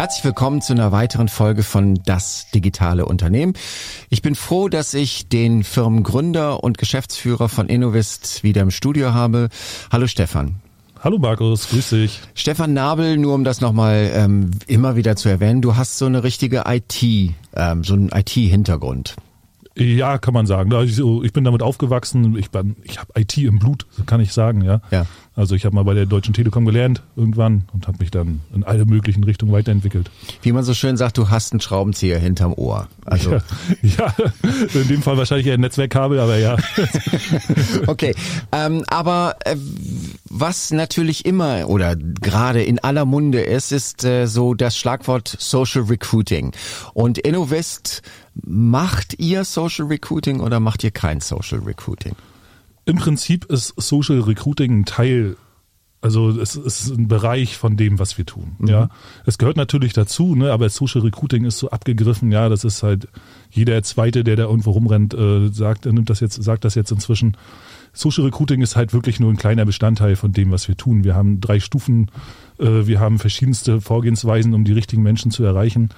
Herzlich willkommen zu einer weiteren Folge von Das digitale Unternehmen. Ich bin froh, dass ich den Firmengründer und Geschäftsführer von Innovist wieder im Studio habe. Hallo Stefan. Hallo Markus, grüß dich. Stefan Nabel, nur um das nochmal ähm, immer wieder zu erwähnen, du hast so eine richtige IT, ähm, so einen IT-Hintergrund. Ja, kann man sagen. Also ich bin damit aufgewachsen. Ich, bin, ich habe IT im Blut, kann ich sagen, ja. Ja. Also ich habe mal bei der Deutschen Telekom gelernt irgendwann und habe mich dann in alle möglichen Richtungen weiterentwickelt. Wie man so schön sagt, du hast einen Schraubenzieher hinterm Ohr. Also ja, ja in dem Fall wahrscheinlich eher ein Netzwerkkabel, aber ja. okay, ähm, aber äh, was natürlich immer oder gerade in aller Munde ist, ist äh, so das Schlagwort Social Recruiting. Und Innovest, macht ihr Social Recruiting oder macht ihr kein Social Recruiting? Im Prinzip ist Social Recruiting ein Teil also es ist ein Bereich von dem, was wir tun. Mhm. Ja, es gehört natürlich dazu, ne? Aber Social Recruiting ist so abgegriffen. Ja, das ist halt jeder Zweite, der da irgendwo rumrennt, äh, sagt, nimmt das jetzt, sagt das jetzt inzwischen. Social Recruiting ist halt wirklich nur ein kleiner Bestandteil von dem, was wir tun. Wir haben drei Stufen, äh, wir haben verschiedenste Vorgehensweisen, um die richtigen Menschen zu erreichen.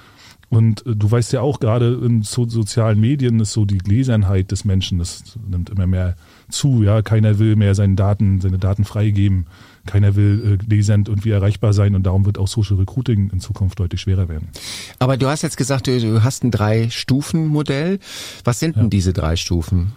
Und äh, du weißt ja auch, gerade in so sozialen Medien ist so die Gläsernheit des Menschen, das nimmt immer mehr zu. Ja, keiner will mehr seine Daten, seine Daten freigeben. Keiner will äh, lesend und wie erreichbar sein und darum wird auch Social Recruiting in Zukunft deutlich schwerer werden. Aber du hast jetzt gesagt, du, du hast ein Drei-Stufen-Modell. Was sind denn diese drei Stufen?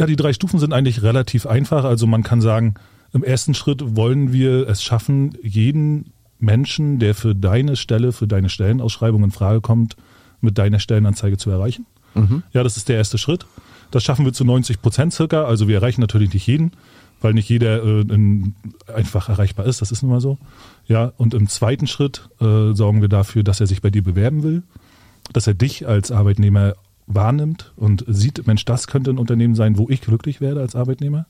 Ja, die drei Stufen sind eigentlich relativ einfach. Also man kann sagen, im ersten Schritt wollen wir es schaffen, jeden Menschen, der für deine Stelle, für deine Stellenausschreibung in Frage kommt, mit deiner Stellenanzeige zu erreichen. Mhm. Ja, das ist der erste Schritt. Das schaffen wir zu 90 Prozent circa. Also wir erreichen natürlich nicht jeden, weil nicht jeder äh, in, einfach erreichbar ist. Das ist nun mal so. Ja, und im zweiten Schritt äh, sorgen wir dafür, dass er sich bei dir bewerben will, dass er dich als Arbeitnehmer wahrnimmt und sieht, Mensch, das könnte ein Unternehmen sein, wo ich glücklich werde als Arbeitnehmer.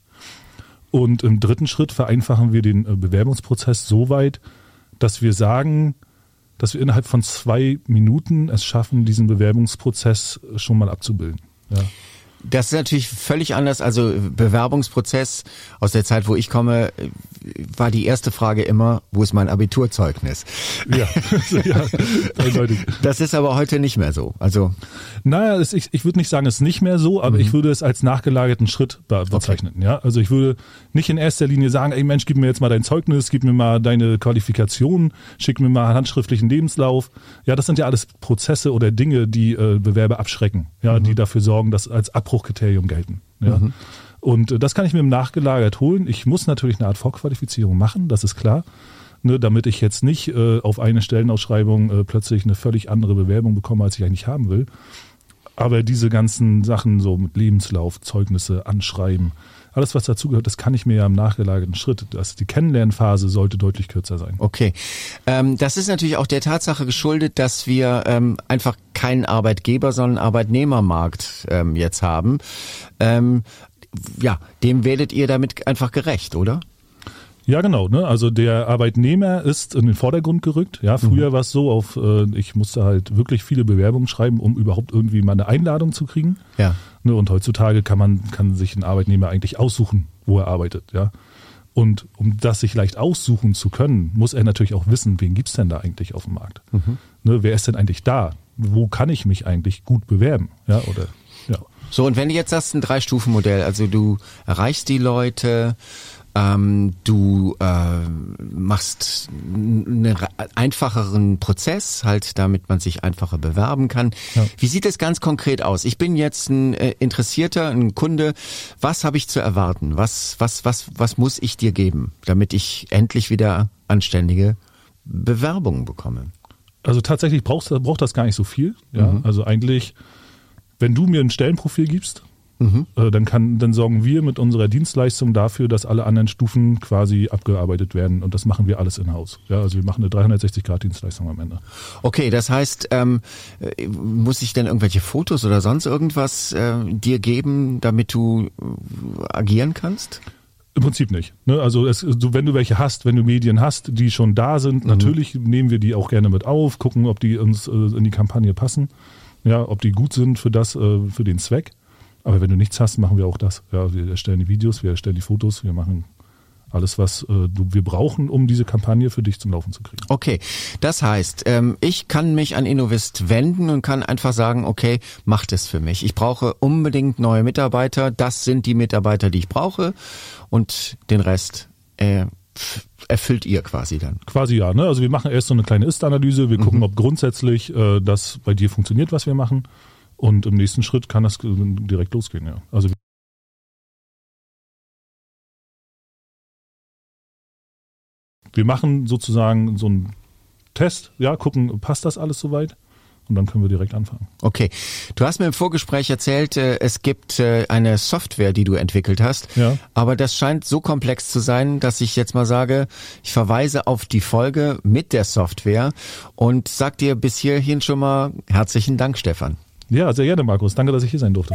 Und im dritten Schritt vereinfachen wir den äh, Bewerbungsprozess so weit, dass wir sagen, dass wir innerhalb von zwei Minuten es schaffen, diesen Bewerbungsprozess schon mal abzubilden. Ja. Das ist natürlich völlig anders. Also Bewerbungsprozess aus der Zeit, wo ich komme, war die erste Frage immer, wo ist mein Abiturzeugnis? Ja, ja eindeutig. Das ist aber heute nicht mehr so. Also naja, es, ich, ich würde nicht sagen, es ist nicht mehr so, aber mhm. ich würde es als nachgelagerten Schritt be bezeichnen. Okay. Ja, also ich würde nicht in erster Linie sagen, ey Mensch, gib mir jetzt mal dein Zeugnis, gib mir mal deine Qualifikation, schick mir mal einen handschriftlichen Lebenslauf. Ja, das sind ja alles Prozesse oder Dinge, die äh, Bewerber abschrecken. Ja, mhm. die dafür sorgen, dass als Abbruchkriterium gelten. Ja. Mhm. Und äh, das kann ich mir im Nachgelagert holen. Ich muss natürlich eine Art Vorqualifizierung machen, das ist klar. Ne, damit ich jetzt nicht äh, auf eine Stellenausschreibung äh, plötzlich eine völlig andere Bewerbung bekomme, als ich eigentlich haben will. Aber diese ganzen Sachen, so mit Lebenslauf, Zeugnisse, Anschreiben, alles, was dazugehört, das kann ich mir ja im nachgelagerten Schritt. Das, die Kennenlernphase sollte deutlich kürzer sein. Okay. Ähm, das ist natürlich auch der Tatsache geschuldet, dass wir ähm, einfach keinen Arbeitgeber, sondern Arbeitnehmermarkt ähm, jetzt haben. Ja, dem werdet ihr damit einfach gerecht, oder? Ja, genau. Ne? Also der Arbeitnehmer ist in den Vordergrund gerückt. Ja, früher mhm. war es so, auf äh, ich musste halt wirklich viele Bewerbungen schreiben, um überhaupt irgendwie mal eine Einladung zu kriegen. Ja. Ne? Und heutzutage kann man kann sich ein Arbeitnehmer eigentlich aussuchen, wo er arbeitet. Ja. Und um das sich leicht aussuchen zu können, muss er natürlich auch wissen, wen gibt's denn da eigentlich auf dem Markt? Mhm. Ne? Wer ist denn eigentlich da? Wo kann ich mich eigentlich gut bewerben? Ja, oder. So, und wenn du jetzt hast ein Drei-Stufen-Modell, also du erreichst die Leute, ähm, du äh, machst einen einfacheren Prozess, halt, damit man sich einfacher bewerben kann. Ja. Wie sieht es ganz konkret aus? Ich bin jetzt ein äh, Interessierter, ein Kunde. Was habe ich zu erwarten? Was, was, was, was muss ich dir geben, damit ich endlich wieder anständige Bewerbungen bekomme? Also tatsächlich brauchst, braucht das gar nicht so viel. Ja? Mhm. Also eigentlich, wenn du mir ein Stellenprofil gibst, Mhm. Äh, dann, kann, dann sorgen wir mit unserer Dienstleistung dafür, dass alle anderen Stufen quasi abgearbeitet werden und das machen wir alles in-house. Ja, also wir machen eine 360-Grad-Dienstleistung am Ende. Okay, das heißt, ähm, äh, muss ich denn irgendwelche Fotos oder sonst irgendwas äh, dir geben, damit du äh, agieren kannst? Im Prinzip nicht. Ne? Also es, wenn du welche hast, wenn du Medien hast, die schon da sind, mhm. natürlich nehmen wir die auch gerne mit auf, gucken, ob die uns äh, in die Kampagne passen, ja, ob die gut sind für das, äh, für den Zweck. Aber wenn du nichts hast, machen wir auch das. Ja, wir erstellen die Videos, wir erstellen die Fotos, wir machen Alles, was äh, du, wir brauchen, um diese Kampagne für dich zum Laufen zu kriegen. Okay, das heißt, ähm, ich kann mich an Innovist wenden und kann einfach sagen, okay, macht es für mich. Ich brauche unbedingt neue Mitarbeiter. Das sind die Mitarbeiter, die ich brauche und den Rest äh, erfüllt ihr quasi dann. Quasi ja. Ne? Also wir machen erst so eine kleine Ist-Analyse. Wir gucken, mhm. ob grundsätzlich äh, das bei dir funktioniert, was wir machen. Und im nächsten Schritt kann das direkt losgehen. Ja. Also wir machen sozusagen so einen Test, ja, gucken, passt das alles soweit? Und dann können wir direkt anfangen. Okay. Du hast mir im Vorgespräch erzählt, äh, es gibt äh, eine Software, die du entwickelt hast. Ja. Aber das scheint so komplex zu sein, dass ich jetzt mal sage, ich verweise auf die Folge mit der Software und sag dir bis hierhin schon mal herzlichen Dank, Stefan. Ja, sehr gerne, Markus. Danke, dass ich hier sein durfte.